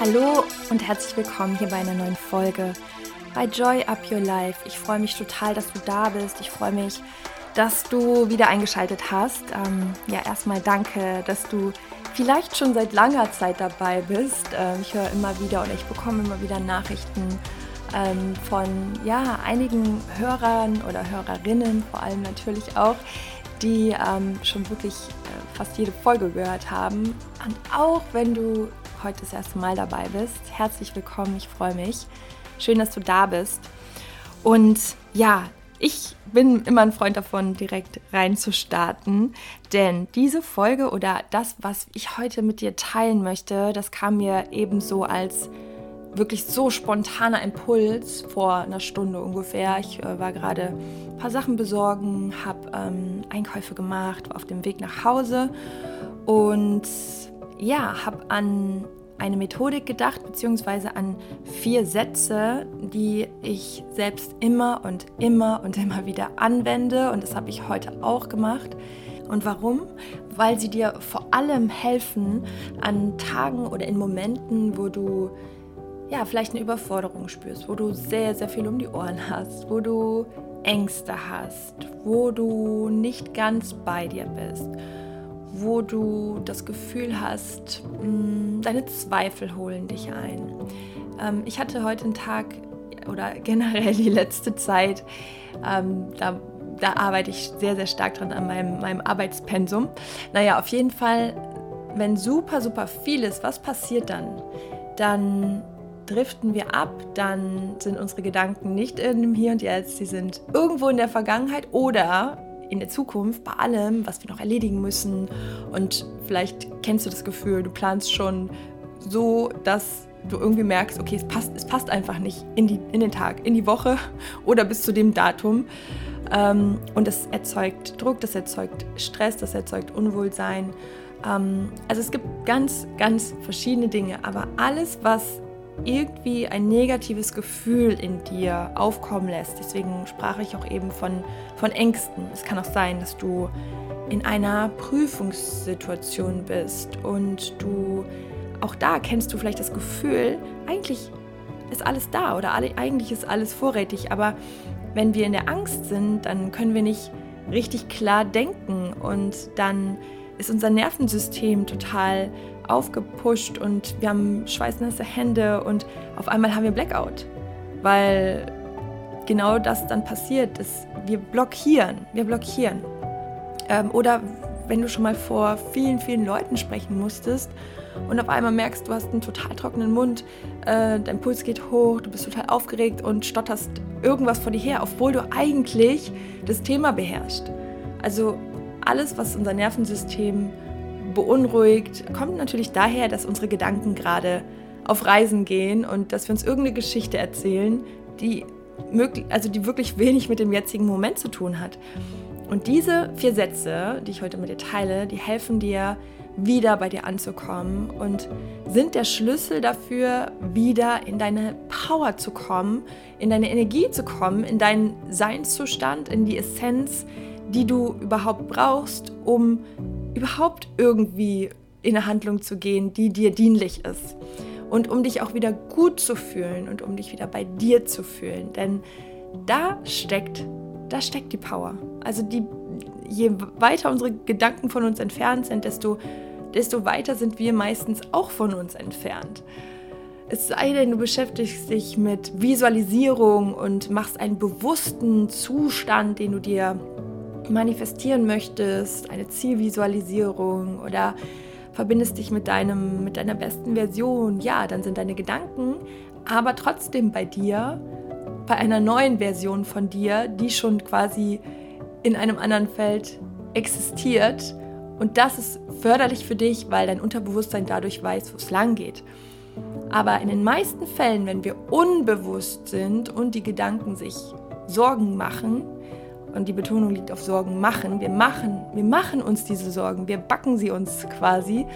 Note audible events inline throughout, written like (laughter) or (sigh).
Hallo und herzlich willkommen hier bei einer neuen Folge bei Joy Up Your Life. Ich freue mich total, dass du da bist. Ich freue mich, dass du wieder eingeschaltet hast. Ähm, ja, erstmal danke, dass du vielleicht schon seit langer Zeit dabei bist. Ähm, ich höre immer wieder und ich bekomme immer wieder Nachrichten ähm, von ja, einigen Hörern oder Hörerinnen, vor allem natürlich auch, die ähm, schon wirklich fast jede Folge gehört haben. Und auch wenn du heute das erste Mal dabei bist, herzlich willkommen, ich freue mich. Schön, dass du da bist. Und ja, ich bin immer ein Freund davon, direkt reinzustarten, denn diese Folge oder das, was ich heute mit dir teilen möchte, das kam mir ebenso als wirklich so spontaner Impuls vor einer Stunde ungefähr. Ich äh, war gerade ein paar Sachen besorgen, habe ähm, Einkäufe gemacht, war auf dem Weg nach Hause und ja, habe an eine Methodik gedacht, beziehungsweise an vier Sätze, die ich selbst immer und immer und immer wieder anwende. Und das habe ich heute auch gemacht. Und warum? Weil sie dir vor allem helfen an Tagen oder in Momenten, wo du ja vielleicht eine Überforderung spürst, wo du sehr, sehr viel um die Ohren hast, wo du Ängste hast, wo du nicht ganz bei dir bist wo du das Gefühl hast, mm, deine Zweifel holen dich ein. Ähm, ich hatte heute einen Tag oder (laughs) generell die letzte Zeit, ähm, da, da arbeite ich sehr, sehr stark dran an meinem, meinem Arbeitspensum. Naja, auf jeden Fall, wenn super, super viel ist, was passiert dann? Dann driften wir ab, dann sind unsere Gedanken nicht in dem Hier und Jetzt, sie sind irgendwo in der Vergangenheit oder in der Zukunft bei allem, was wir noch erledigen müssen. Und vielleicht kennst du das Gefühl, du planst schon so, dass du irgendwie merkst, okay, es passt, es passt einfach nicht in, die, in den Tag, in die Woche (laughs) oder bis zu dem Datum. Ähm, und das erzeugt Druck, das erzeugt Stress, das erzeugt Unwohlsein. Ähm, also es gibt ganz, ganz verschiedene Dinge, aber alles, was irgendwie ein negatives Gefühl in dir aufkommen lässt. Deswegen sprach ich auch eben von, von Ängsten. Es kann auch sein, dass du in einer Prüfungssituation bist und du auch da kennst du vielleicht das Gefühl, eigentlich ist alles da oder alle, eigentlich ist alles vorrätig, aber wenn wir in der Angst sind, dann können wir nicht richtig klar denken und dann ist unser Nervensystem total aufgepusht und wir haben schweißnasse Hände und auf einmal haben wir Blackout, weil genau das dann passiert ist. Wir blockieren, wir blockieren. Ähm, oder wenn du schon mal vor vielen, vielen Leuten sprechen musstest und auf einmal merkst, du hast einen total trockenen Mund, äh, dein Puls geht hoch, du bist total aufgeregt und stotterst irgendwas vor dir her, obwohl du eigentlich das Thema beherrschst. Also alles, was unser Nervensystem beunruhigt, kommt natürlich daher, dass unsere Gedanken gerade auf Reisen gehen und dass wir uns irgendeine Geschichte erzählen, die, also die wirklich wenig mit dem jetzigen Moment zu tun hat. Und diese vier Sätze, die ich heute mit dir teile, die helfen dir, wieder bei dir anzukommen und sind der Schlüssel dafür, wieder in deine Power zu kommen, in deine Energie zu kommen, in deinen Seinszustand, in die Essenz, die du überhaupt brauchst, um überhaupt irgendwie in eine Handlung zu gehen, die dir dienlich ist. Und um dich auch wieder gut zu fühlen und um dich wieder bei dir zu fühlen. Denn da steckt, da steckt die Power. Also die, je weiter unsere Gedanken von uns entfernt sind, desto, desto weiter sind wir meistens auch von uns entfernt. Es sei denn, du beschäftigst dich mit Visualisierung und machst einen bewussten Zustand, den du dir manifestieren möchtest, eine Zielvisualisierung oder verbindest dich mit, deinem, mit deiner besten Version, ja, dann sind deine Gedanken aber trotzdem bei dir, bei einer neuen Version von dir, die schon quasi in einem anderen Feld existiert. Und das ist förderlich für dich, weil dein Unterbewusstsein dadurch weiß, wo es lang geht. Aber in den meisten Fällen, wenn wir unbewusst sind und die Gedanken sich Sorgen machen, und die Betonung liegt auf Sorgen machen. Wir machen, wir machen uns diese Sorgen, wir backen sie uns quasi.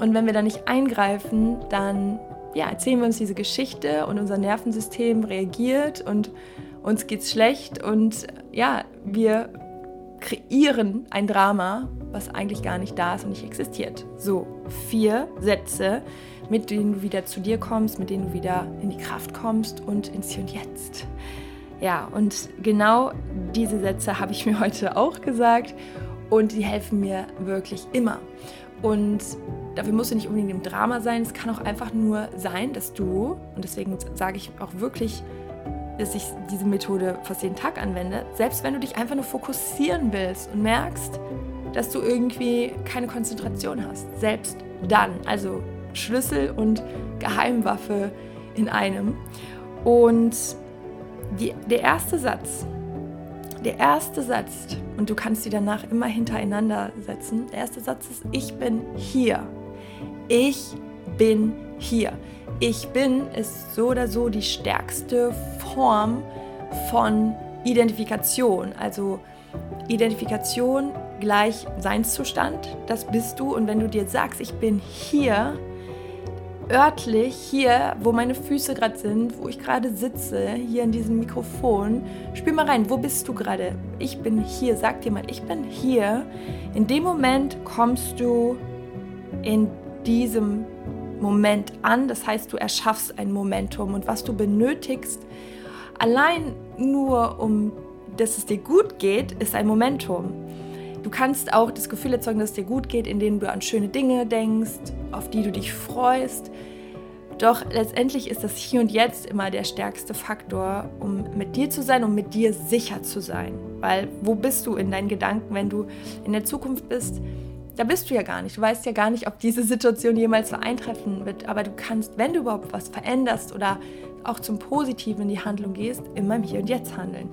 Und wenn wir da nicht eingreifen, dann ja, erzählen wir uns diese Geschichte und unser Nervensystem reagiert und uns geht's schlecht und ja, wir kreieren ein Drama was eigentlich gar nicht da ist und nicht existiert. So, vier Sätze, mit denen du wieder zu dir kommst, mit denen du wieder in die Kraft kommst und ins Hier und Jetzt. Ja, und genau diese Sätze habe ich mir (laughs) heute auch gesagt und die helfen mir wirklich immer. Und dafür muss du nicht unbedingt im Drama sein, es kann auch einfach nur sein, dass du, und deswegen sage ich auch wirklich, dass ich diese Methode fast jeden Tag anwende, selbst wenn du dich einfach nur fokussieren willst und merkst, dass du irgendwie keine Konzentration hast, selbst dann, also Schlüssel und Geheimwaffe in einem. Und die, der erste Satz, der erste Satz, und du kannst sie danach immer hintereinander setzen, der erste Satz ist, ich bin hier. Ich bin hier. Ich bin ist so oder so die stärkste Form von Identifikation. Also Identifikation gleich Seinszustand, das bist du. Und wenn du dir sagst, ich bin hier, örtlich hier, wo meine Füße gerade sind, wo ich gerade sitze, hier in diesem Mikrofon. Spür mal rein, wo bist du gerade? Ich bin hier, sag dir mal, ich bin hier. In dem Moment kommst du in diesem Moment an. Das heißt, du erschaffst ein Momentum und was du benötigst, allein nur um, dass es dir gut geht, ist ein Momentum. Du kannst auch das Gefühl erzeugen, dass es dir gut geht, indem du an schöne Dinge denkst, auf die du dich freust. Doch letztendlich ist das Hier und Jetzt immer der stärkste Faktor, um mit dir zu sein, um mit dir sicher zu sein. Weil wo bist du in deinen Gedanken, wenn du in der Zukunft bist? Da bist du ja gar nicht. Du weißt ja gar nicht, ob diese Situation jemals so eintreffen wird. Aber du kannst, wenn du überhaupt was veränderst oder auch zum Positiven in die Handlung gehst, immer im Hier und Jetzt handeln.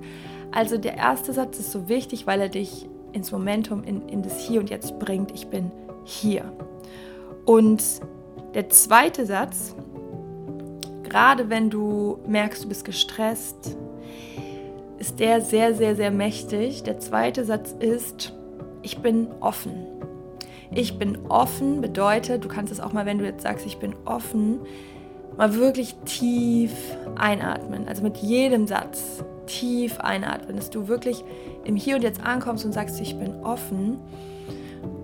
Also der erste Satz ist so wichtig, weil er dich ins Momentum, in, in das Hier und Jetzt bringt. Ich bin hier. Und der zweite Satz, gerade wenn du merkst, du bist gestresst, ist der sehr, sehr, sehr mächtig. Der zweite Satz ist, ich bin offen. Ich bin offen bedeutet, du kannst es auch mal, wenn du jetzt sagst, ich bin offen, mal wirklich tief einatmen. Also mit jedem Satz tief einatmen, dass du wirklich im Hier und Jetzt ankommst und sagst, ich bin offen.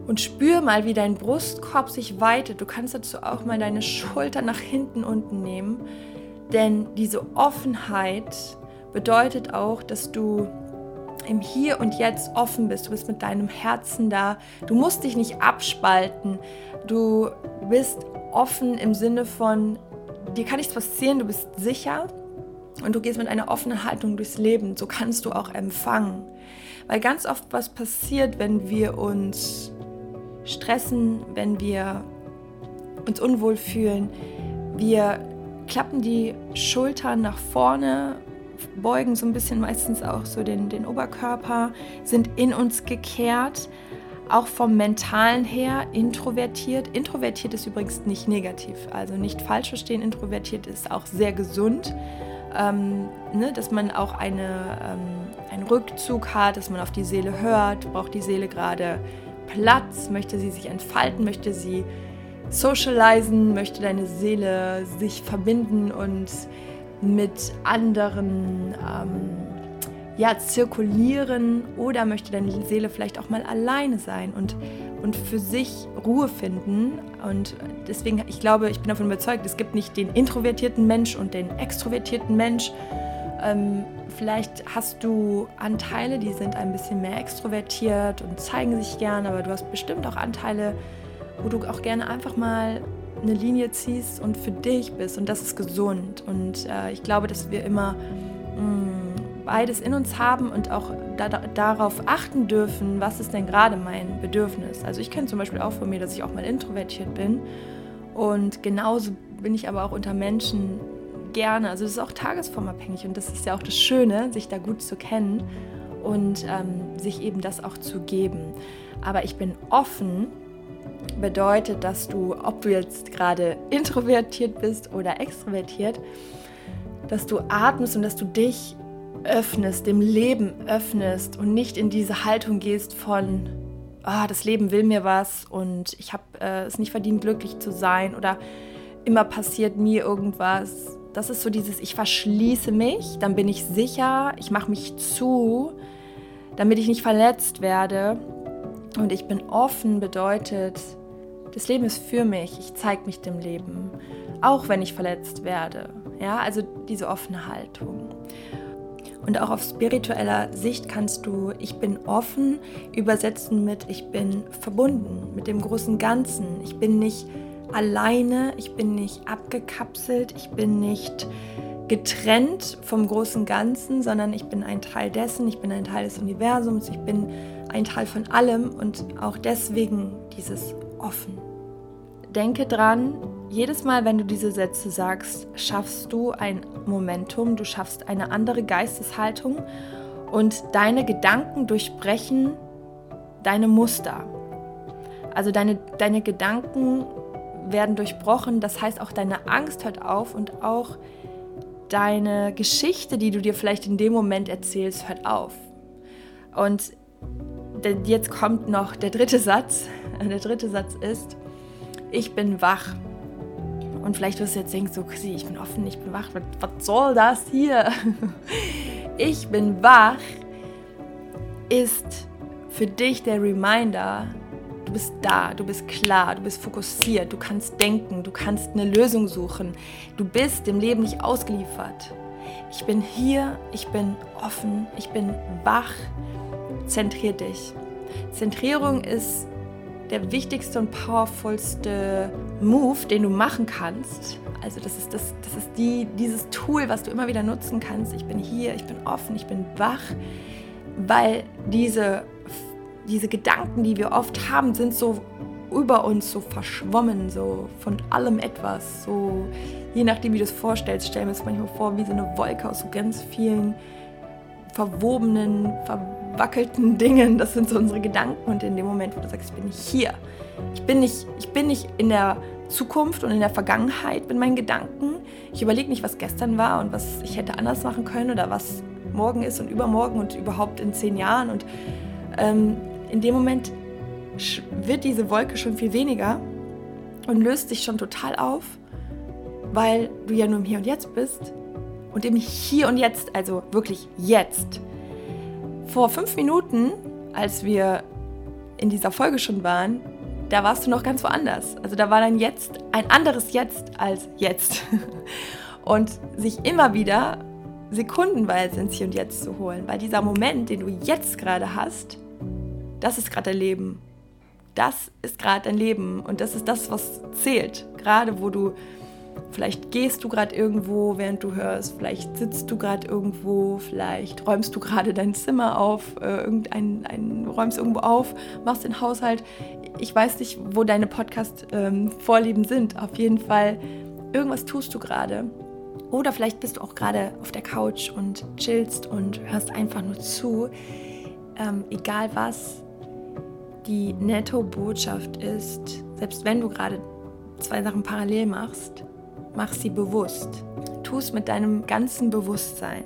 Und spür mal, wie dein Brustkorb sich weitet. Du kannst dazu auch mal deine Schulter nach hinten unten nehmen. Denn diese Offenheit bedeutet auch, dass du im Hier und Jetzt offen bist. Du bist mit deinem Herzen da. Du musst dich nicht abspalten. Du bist offen im Sinne von, dir kann nichts passieren, du bist sicher und du gehst mit einer offenen Haltung durchs Leben. So kannst du auch empfangen. Weil ganz oft was passiert, wenn wir uns stressen, wenn wir uns unwohl fühlen. Wir klappen die Schultern nach vorne, beugen so ein bisschen meistens auch so den, den Oberkörper, sind in uns gekehrt, auch vom mentalen her introvertiert. Introvertiert ist übrigens nicht negativ, also nicht falsch verstehen, introvertiert ist auch sehr gesund ähm, ne, dass man auch eine, ähm, einen Rückzug hat, dass man auf die Seele hört, braucht die Seele gerade Platz, möchte sie sich entfalten, möchte sie socialisen, möchte deine Seele sich verbinden und mit anderen ähm, ja, zirkulieren oder möchte deine Seele vielleicht auch mal alleine sein und, und für sich Ruhe finden. Und deswegen, ich glaube, ich bin davon überzeugt, es gibt nicht den introvertierten Mensch und den extrovertierten Mensch. Ähm, vielleicht hast du Anteile, die sind ein bisschen mehr extrovertiert und zeigen sich gern, aber du hast bestimmt auch Anteile, wo du auch gerne einfach mal eine Linie ziehst und für dich bist und das ist gesund. Und äh, ich glaube, dass wir immer mh, mm, beides in uns haben und auch da, darauf achten dürfen, was ist denn gerade mein Bedürfnis. Also ich kenne zum Beispiel auch von mir, dass ich auch mal introvertiert bin und genauso bin ich aber auch unter Menschen gerne. Also das ist auch tagesformabhängig und das ist ja auch das Schöne, sich da gut zu kennen und ähm, sich eben das auch zu geben. Aber ich bin offen bedeutet, dass du, ob du jetzt gerade introvertiert bist oder extrovertiert, dass du atmest und dass du dich öffnest, dem Leben öffnest und nicht in diese Haltung gehst von, ah, das Leben will mir was und ich habe äh, es nicht verdient, glücklich zu sein oder immer passiert mir irgendwas. Das ist so dieses, ich verschließe mich, dann bin ich sicher, ich mache mich zu, damit ich nicht verletzt werde. Und ich bin offen bedeutet, das Leben ist für mich, ich zeige mich dem Leben, auch wenn ich verletzt werde. Ja, also diese offene Haltung. Und auch auf spiritueller Sicht kannst du ich bin offen übersetzen mit ich bin verbunden mit dem großen Ganzen. Ich bin nicht alleine, ich bin nicht abgekapselt, ich bin nicht getrennt vom großen Ganzen, sondern ich bin ein Teil dessen, ich bin ein Teil des Universums, ich bin ein Teil von allem und auch deswegen dieses offen. Denke dran, jedes Mal, wenn du diese Sätze sagst, schaffst du ein Momentum, du schaffst eine andere Geisteshaltung und deine Gedanken durchbrechen deine Muster. Also deine, deine Gedanken werden durchbrochen, das heißt auch deine Angst hört auf und auch deine Geschichte, die du dir vielleicht in dem Moment erzählst, hört auf. Und jetzt kommt noch der dritte Satz. (laughs) Der dritte Satz ist, ich bin wach. Und vielleicht wirst du jetzt denken, so, Chrissy, ich bin offen, ich bin wach. Was, was soll das hier? (laughs) ich bin wach ist für dich der Reminder, du bist da, du bist klar, du bist fokussiert, du kannst denken, du kannst eine Lösung suchen. Du bist dem Leben nicht ausgeliefert. Ich bin hier, ich bin offen, ich bin wach. Zentrier dich. Zentrierung ist der wichtigste und powerfulste Move, den du machen kannst. Also das ist, das, das ist die, dieses Tool, was du immer wieder nutzen kannst. Ich bin hier, ich bin offen, ich bin wach, weil diese, diese Gedanken, die wir oft haben, sind so über uns so verschwommen, so von allem etwas. So, je nachdem, wie du es vorstellst, stellen wir es manchmal vor wie so eine Wolke aus so ganz vielen verwobenen, verwackelten Dingen. Das sind so unsere Gedanken. Und in dem Moment, wo du sagst, ich bin nicht hier, ich bin nicht, ich bin nicht in der Zukunft und in der Vergangenheit mit meinen Gedanken. Ich überlege nicht, was gestern war und was ich hätte anders machen können oder was morgen ist und übermorgen und überhaupt in zehn Jahren. Und ähm, in dem Moment wird diese Wolke schon viel weniger und löst sich schon total auf, weil du ja nur im Hier und Jetzt bist und im Hier und Jetzt, also wirklich jetzt. Vor fünf Minuten, als wir in dieser Folge schon waren, da warst du noch ganz woanders. Also da war dein Jetzt ein anderes Jetzt als jetzt. (laughs) Und sich immer wieder sekundenweise ins Hier und Jetzt zu holen, weil dieser Moment, den du jetzt gerade hast, das ist gerade dein Leben. Das ist gerade dein Leben und das ist das, was zählt. Gerade wo du Vielleicht gehst du gerade irgendwo, während du hörst. Vielleicht sitzt du gerade irgendwo. Vielleicht räumst du gerade dein Zimmer auf, äh, irgendein, ein, räumst irgendwo auf, machst den Haushalt. Ich weiß nicht, wo deine Podcast-Vorlieben ähm, sind. Auf jeden Fall, irgendwas tust du gerade. Oder vielleicht bist du auch gerade auf der Couch und chillst und hörst einfach nur zu. Ähm, egal was, die Netto-Botschaft ist, selbst wenn du gerade zwei Sachen parallel machst, mach sie bewusst. Tu es mit deinem ganzen Bewusstsein.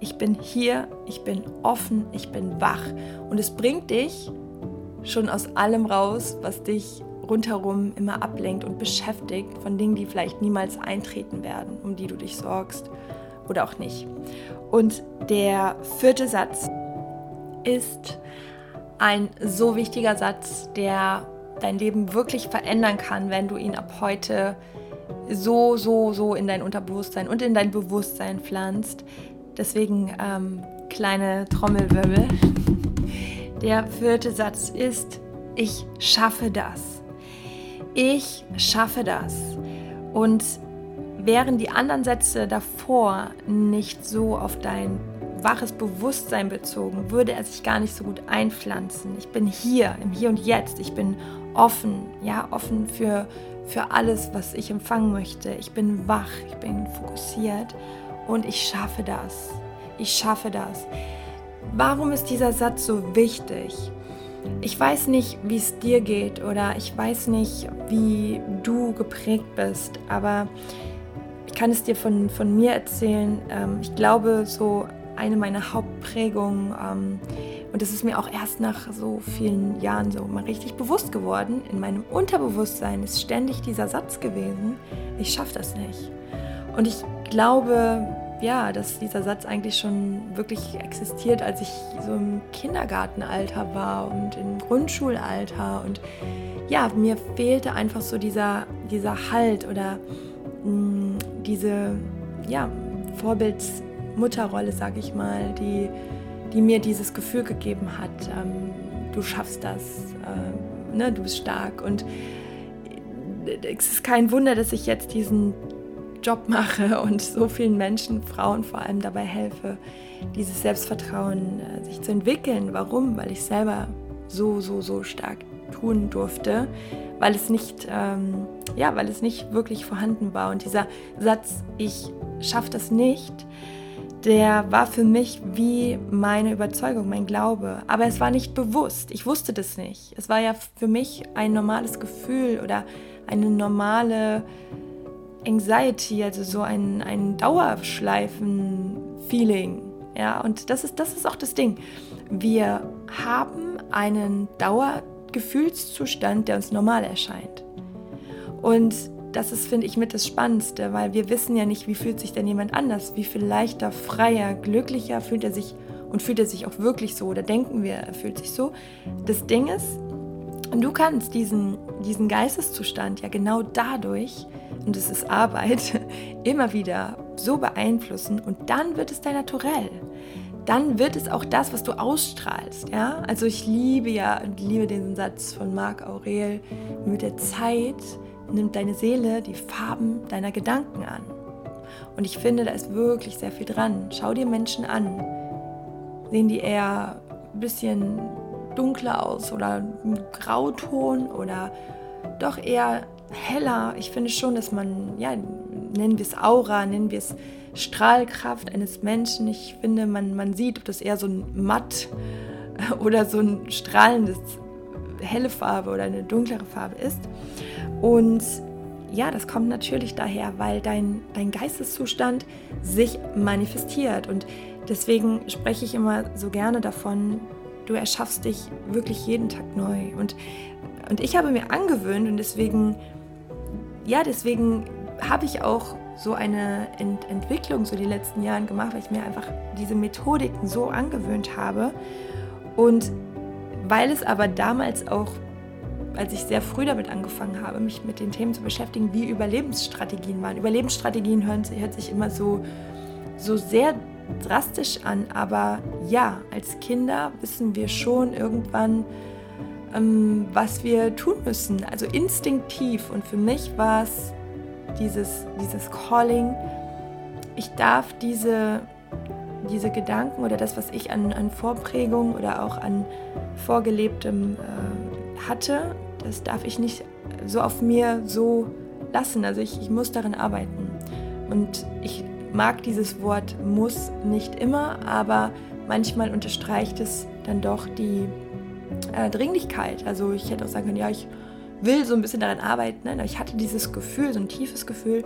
Ich bin hier, ich bin offen, ich bin wach. Und es bringt dich schon aus allem raus, was dich rundherum immer ablenkt und beschäftigt von Dingen, die vielleicht niemals eintreten werden, um die du dich sorgst oder auch nicht. Und der vierte Satz ist ein so wichtiger Satz, der dein Leben wirklich verändern kann, wenn du ihn ab heute so, so, so in dein Unterbewusstsein und in dein Bewusstsein pflanzt. Deswegen ähm, kleine Trommelwirbel. Der vierte Satz ist, ich schaffe das. Ich schaffe das. Und wären die anderen Sätze davor nicht so auf dein waches Bewusstsein bezogen, würde er sich gar nicht so gut einpflanzen. Ich bin hier, im Hier und Jetzt. Ich bin offen, ja, offen für für alles, was ich empfangen möchte. Ich bin wach, ich bin fokussiert und ich schaffe das. Ich schaffe das. Warum ist dieser Satz so wichtig? Ich weiß nicht, wie es dir geht oder ich weiß nicht, wie du geprägt bist, aber ich kann es dir von, von mir erzählen. Ähm, ich glaube, so eine meiner Hauptprägungen ähm, und das ist mir auch erst nach so vielen Jahren so mal richtig bewusst geworden. In meinem Unterbewusstsein ist ständig dieser Satz gewesen, ich schaffe das nicht. Und ich glaube, ja, dass dieser Satz eigentlich schon wirklich existiert, als ich so im Kindergartenalter war und im Grundschulalter. Und ja, mir fehlte einfach so dieser, dieser Halt oder mh, mm, diese ja, Vorbildsmutterrolle, sage ich mal, die, die mir dieses Gefühl gegeben hat, ähm, du schaffst das, äh, ne, du bist stark. Und es ist kein Wunder, dass ich jetzt diesen Job mache (laughs) und so vielen Menschen, Frauen vor allem dabei helfe, dieses Selbstvertrauen äh, sich zu entwickeln. Warum? Weil ich selber so, so, so stark tun durfte, weil es nicht, ähm, ja, weil es nicht wirklich vorhanden war. Und dieser Satz, ich schaffe das nicht, der war für mich wie meine Überzeugung, mein Glaube. Aber es war nicht bewusst. Ich wusste das nicht. Es war ja für mich ein normales Gefühl oder eine normale Anxiety, also so ein, ein Dauerschleifen-Feeling. Ja, und das ist, das ist auch das Ding. Wir haben einen Dauergefühlszustand, der uns normal erscheint. Und das ist, finde ich, mit das Spannendste, weil wir wissen ja nicht, wie fühlt sich denn jemand anders, wie viel leichter, freier, glücklicher fühlt er sich und fühlt er sich auch wirklich so oder denken wir, er fühlt sich so. Das Ding ist, du kannst diesen, diesen Geisteszustand ja genau dadurch und es ist Arbeit, (laughs) immer wieder so beeinflussen und dann wird es dein Naturell. Dann wird es auch das, was du ausstrahlst. Ja? Also ich liebe ja, liebe den Satz von Marc Aurel, mit der Zeit nimmt deine Seele die Farben deiner Gedanken an. Und ich finde, da ist wirklich sehr viel dran. Schau dir Menschen an. Sehen die eher ein bisschen dunkler aus oder ein Grauton oder doch eher heller. Ich finde schon, dass man, ja, nennen wir es Aura, nennen wir es Strahlkraft eines Menschen. Ich finde, man, man sieht, ob das eher so ein matt (laughs) oder so ein strahlendes helle Farbe oder eine dunklere Farbe ist. Und ja, das kommt natürlich daher, weil dein, dein Geisteszustand sich manifestiert. Und deswegen spreche ich immer so gerne davon, du erschaffst dich wirklich jeden Tag neu. Und, und ich habe mir angewöhnt und deswegen ja, deswegen habe ich auch so eine Ent Entwicklung so die letzten Jahren gemacht, weil ich mir einfach diese Methodiken so angewöhnt habe. Und weil es aber damals auch, als ich sehr früh damit angefangen habe, mich mit den Themen zu beschäftigen, wie Überlebensstrategien waren. Überlebensstrategien hören, hört sich immer so, so sehr drastisch an, aber ja, als Kinder wissen wir schon irgendwann, ähm, was wir tun müssen. Also instinktiv. Und für mich war es dieses, dieses Calling, ich darf diese, diese Gedanken oder das, was ich an, an Vorprägung oder auch an Vorgelebtem äh, hatte, das darf ich nicht so auf mir so lassen. Also ich, ich muss darin arbeiten. Und ich mag dieses Wort muss nicht immer, aber manchmal unterstreicht es dann doch die, äh, Dringlichkeit. Also ich hätte auch sagen können, ja, ich will so ein bisschen daran arbeiten. Ne? Aber ich hatte dieses Gefühl, so ein tiefes Gefühl,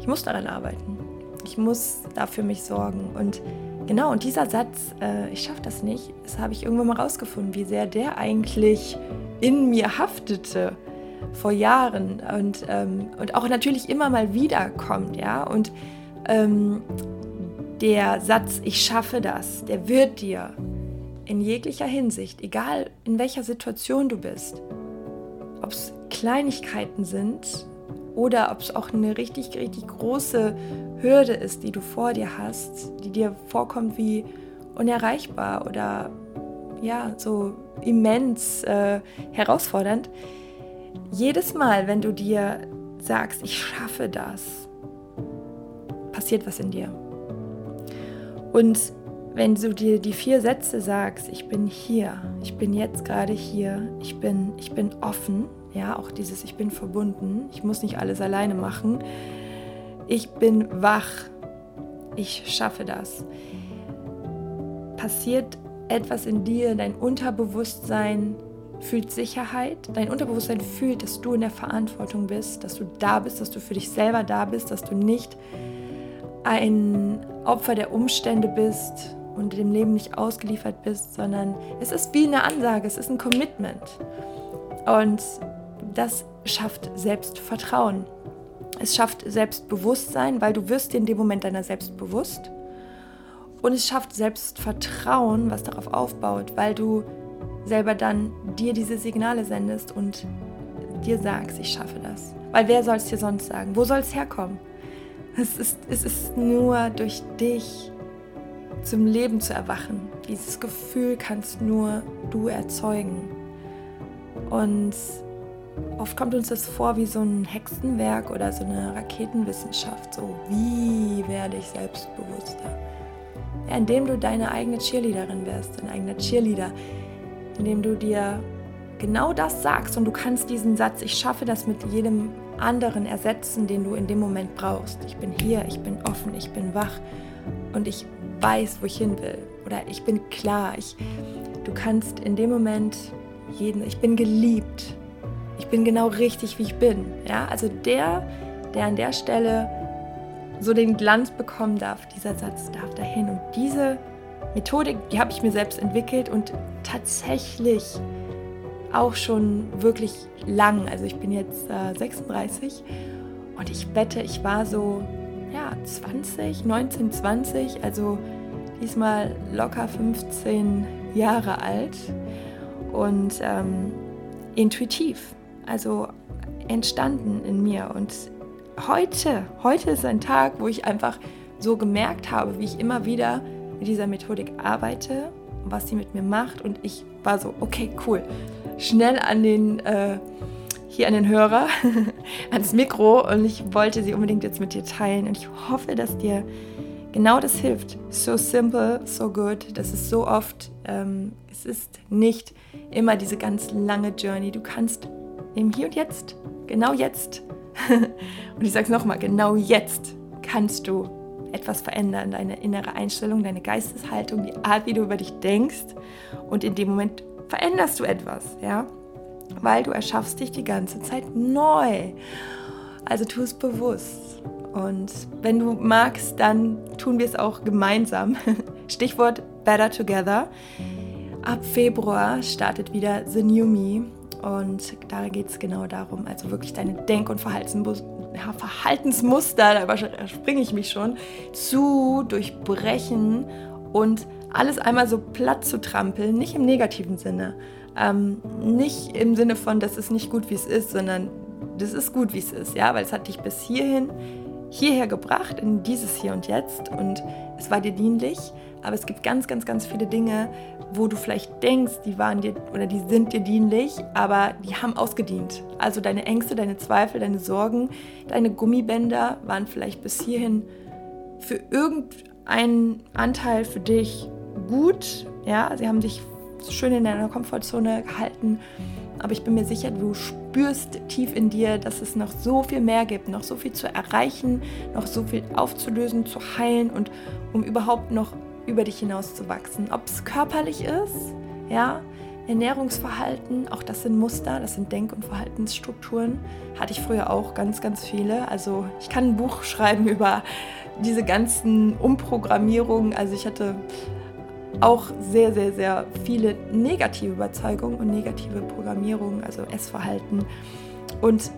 ich muss daran arbeiten. Ich muss da für mich sorgen. Und genau, und dieser Satz, äh, ich schaffe das nicht, das habe ich irgendwann mal rausgefunden, wie sehr der eigentlich in mir haftete vor Jahren und, ähm, und auch natürlich immer mal wieder kommt, ja. Und ähm, der Satz, ich schaffe das, der wird dir in jeglicher Hinsicht, egal in welcher Situation du bist, ob es Kleinigkeiten sind oder ob es auch eine richtig, richtig große Hürde ist, die du vor dir hast, die dir vorkommt wie unerreichbar oder ja, so immens äh, herausfordernd. Jedes Mal, wenn du dir sagst, ich schaffe das, passiert was in dir. Und wenn du dir die vier Sätze sagst, ich bin hier, ich bin jetzt gerade hier, ich bin, ich bin offen, ja, auch dieses ich bin verbunden, ich muss nicht alles alleine machen, ich bin wach, ich schaffe das. Passiert etwas in dir, dein Unterbewusstsein fühlt Sicherheit, dein Unterbewusstsein fühlt, dass du in der Verantwortung bist, dass du da bist, dass du für dich selber da bist, dass du nicht ein Opfer der Umstände bist, und dem Leben nicht ausgeliefert bist, sondern es ist wie eine Ansage, es ist ein Commitment. Und das schafft Selbstvertrauen. Es schafft Selbstbewusstsein, weil du wirst dir in dem Moment deiner selbst bewusst. Und es schafft Selbstvertrauen, was darauf aufbaut, weil du selber dann dir diese Signale sendest und dir sagst, ich schaffe das. Weil wer soll es dir sonst sagen? Wo soll es herkommen? Es ist, es ist nur durch dich zum Leben zu erwachen. Dieses Gefühl kannst nur du erzeugen. Und oft kommt uns das vor wie so ein Hexenwerk oder so eine Raketenwissenschaft. So, wie werde ich selbstbewusster? Ja, indem du deine eigene Cheerleaderin wirst, dein eigener Cheerleader, indem du dir genau das sagst und du kannst diesen Satz, ich schaffe das mit jedem anderen ersetzen, den du in dem Moment brauchst. Ich bin hier, ich bin offen, ich bin wach und ich weiß, wo ich hin will. Oder ich bin klar. Ich, du kannst in dem Moment jeden, ich bin geliebt. Ich bin genau richtig, wie ich bin. Ja, also der, der an der Stelle so den Glanz bekommen darf, dieser Satz darf dahin. Und diese Methodik, die habe ich mir selbst entwickelt und tatsächlich auch schon wirklich lang. Also ich bin jetzt äh, 36 und ich wette, ich war so ja, 20, 19, 20, also diesmal locker 15 Jahre alt und ähm, intuitiv, also entstanden in mir. Und heute, heute ist ein Tag, wo ich einfach so gemerkt habe, wie ich immer wieder mit dieser Methodik arbeite, was sie mit mir macht. Und ich war so, okay, cool, schnell an den, äh, hier an den Hörer, (laughs) ans Mikro und ich wollte sie unbedingt jetzt mit dir teilen und ich hoffe, dass dir genau das hilft. So simple, so good. Das ist so oft, ähm, es ist nicht immer diese ganz lange Journey. Du kannst im Hier und Jetzt, genau jetzt, (laughs) und ich sage es nochmal, genau jetzt kannst du etwas verändern, deine innere Einstellung, deine Geisteshaltung, die Art, wie du über dich denkst. Und in dem Moment veränderst du etwas, ja? Weil du erschaffst dich die ganze Zeit neu. Also tu es bewusst. Und wenn du magst, dann tun wir es auch gemeinsam. (laughs) Stichwort Better Together. Ab Februar startet wieder The New Me. Und da geht es genau darum, also wirklich deine Denk- und Verhaltensmuster, da springe ich mich schon, zu durchbrechen und alles einmal so platt zu trampeln, nicht im negativen Sinne. Ähm, nicht im Sinne von, das ist nicht gut, wie es ist, sondern das ist gut, wie es ist, ja, weil es hat dich bis hierhin, hierher gebracht, in dieses Hier und Jetzt und es war dir dienlich, aber es gibt ganz, ganz, ganz viele Dinge, wo du vielleicht denkst, die waren dir oder die sind dir dienlich, aber die haben ausgedient. Also deine Ängste, deine Zweifel, deine Sorgen, deine Gummibänder waren vielleicht bis hierhin für irgendeinen Anteil für dich gut. Ja, sie haben dich schön in deiner Komfortzone gehalten. Aber ich bin mir sicher, du spürst tief in dir, dass es noch so viel mehr gibt, noch so viel zu erreichen, noch so viel aufzulösen, zu heilen und um überhaupt noch über dich hinaus zu wachsen. Ob es körperlich ist, ja, Ernährungsverhalten, auch das sind Muster, das sind Denk- und Verhaltensstrukturen. Hatte ich früher auch ganz, ganz viele. Also ich kann ein Buch (laughs) schreiben über diese ganzen Umprogrammierungen. Also ich hatte auch sehr, sehr, sehr viele negative Überzeugungen und negative Programmierungen, also Essverhalten. Und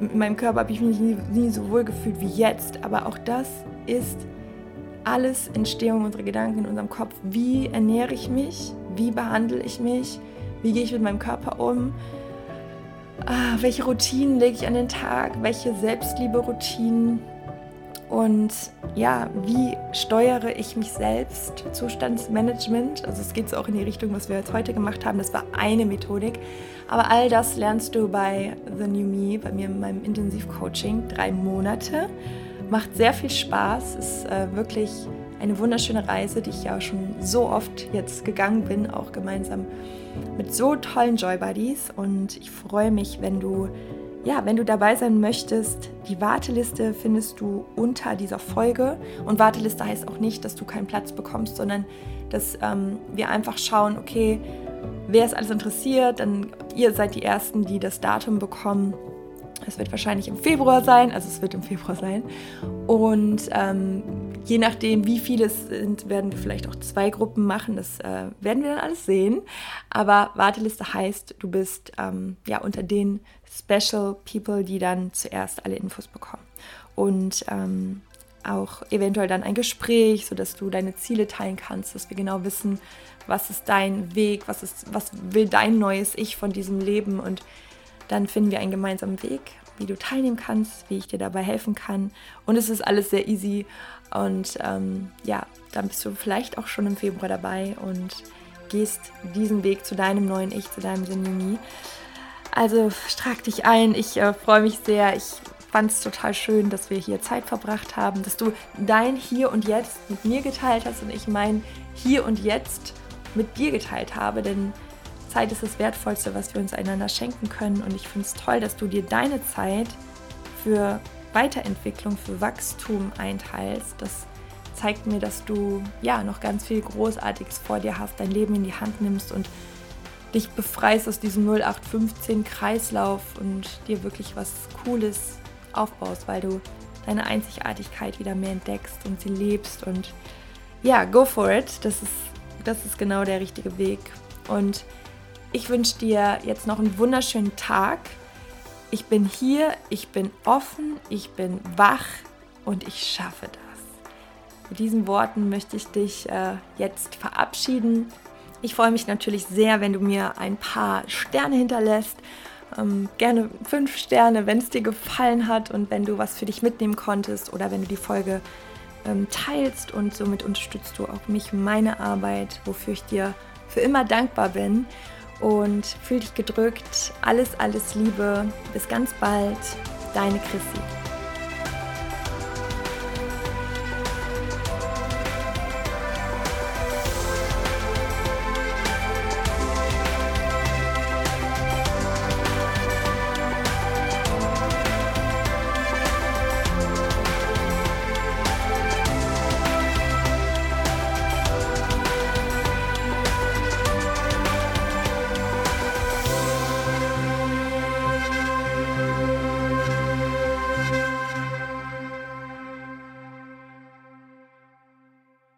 in meinem Körper habe ich mich nie, nie so wohl gefühlt wie jetzt. Aber auch das ist alles Entstehung unserer Gedanken in unserem Kopf. Wie ernähre ich mich? Wie behandle ich mich? Wie gehe ich mit meinem Körper um? Ah, welche Routinen lege ich an den Tag? Welche Selbstliebe-Routinen? Und ja, wie steuere ich mich selbst? Zustandsmanagement. Also es geht so auch in die Richtung, was wir jetzt heute gemacht haben. Das war eine Methodik. Aber all das lernst du bei The New Me, bei mir in meinem Intensivcoaching. Drei Monate. Macht sehr viel Spaß. Ist äh, wirklich eine wunderschöne Reise, die ich ja schon so oft jetzt gegangen bin, auch gemeinsam mit so tollen Joy Buddies. Und ich freue mich, wenn du ja, wenn du dabei sein möchtest, die Warteliste findest du unter dieser Folge. Und Warteliste heißt auch nicht, dass du keinen Platz bekommst, sondern dass ähm, wir einfach schauen, okay, wer ist alles interessiert, dann ihr seid die Ersten, die das Datum bekommen. Es wird wahrscheinlich im Februar sein, also es wird im Februar sein. Und ähm, je nachdem, wie viele es sind, werden wir vielleicht auch zwei Gruppen machen. Das äh, werden wir dann alles sehen. Aber Warteliste heißt, du bist ähm, ja unter den Special People, die dann zuerst alle Infos bekommen. und ähm, auch eventuell dann ein Gespräch, sodass du deine Ziele teilen kannst, dass wir genau wissen, was ist dein Weg, was, ist, was will dein neues Ich von diesem Leben und dann finden wir einen gemeinsamen Weg, wie du teilnehmen kannst, wie ich dir dabei helfen kann. Und es ist alles sehr easy. Und ähm, ja, dann bist du vielleicht auch schon im Februar dabei und gehst diesen Weg zu deinem neuen Ich, zu deinem Senjuni. Also trag dich ein, ich äh, freue mich sehr, ich fand es total schön, dass wir hier Zeit verbracht haben, dass du dein Hier und Jetzt mit mir geteilt hast und ich mein Hier und Jetzt mit dir geteilt habe, denn Zeit ist das Wertvollste, was wir uns einander schenken können und ich finde es toll, dass du dir deine Zeit für Weiterentwicklung, für Wachstum einteilst. Das zeigt mir, dass du ja noch ganz viel Großartiges vor dir hast, dein Leben in die Hand nimmst und dich befreist aus diesem 0815 Kreislauf und dir wirklich was Cooles aufbaust, weil du deine Einzigartigkeit wieder mehr entdeckst und sie lebst und ja, go for it. Das ist, das ist genau der richtige Weg. Und ich wünsche dir jetzt noch einen wunderschönen Tag. Ich bin hier, ich bin offen, ich bin wach und ich schaffe das. Mit diesen Worten möchte ich dich äh, jetzt verabschieden. Ich freue mich natürlich sehr, wenn du mir ein paar Sterne hinterlässt ähm, gerne fünf Sterne, wenn es dir gefallen hat und wenn du was für dich mitnehmen konntest oder wenn du die Folge ähm, teilst und somit unterstützt du auch mich, meine Arbeit, wofür ich dir für immer dankbar bin. Und fühl dich gedrückt. Alles, alles Liebe. Bis ganz bald. Deine Chrissy.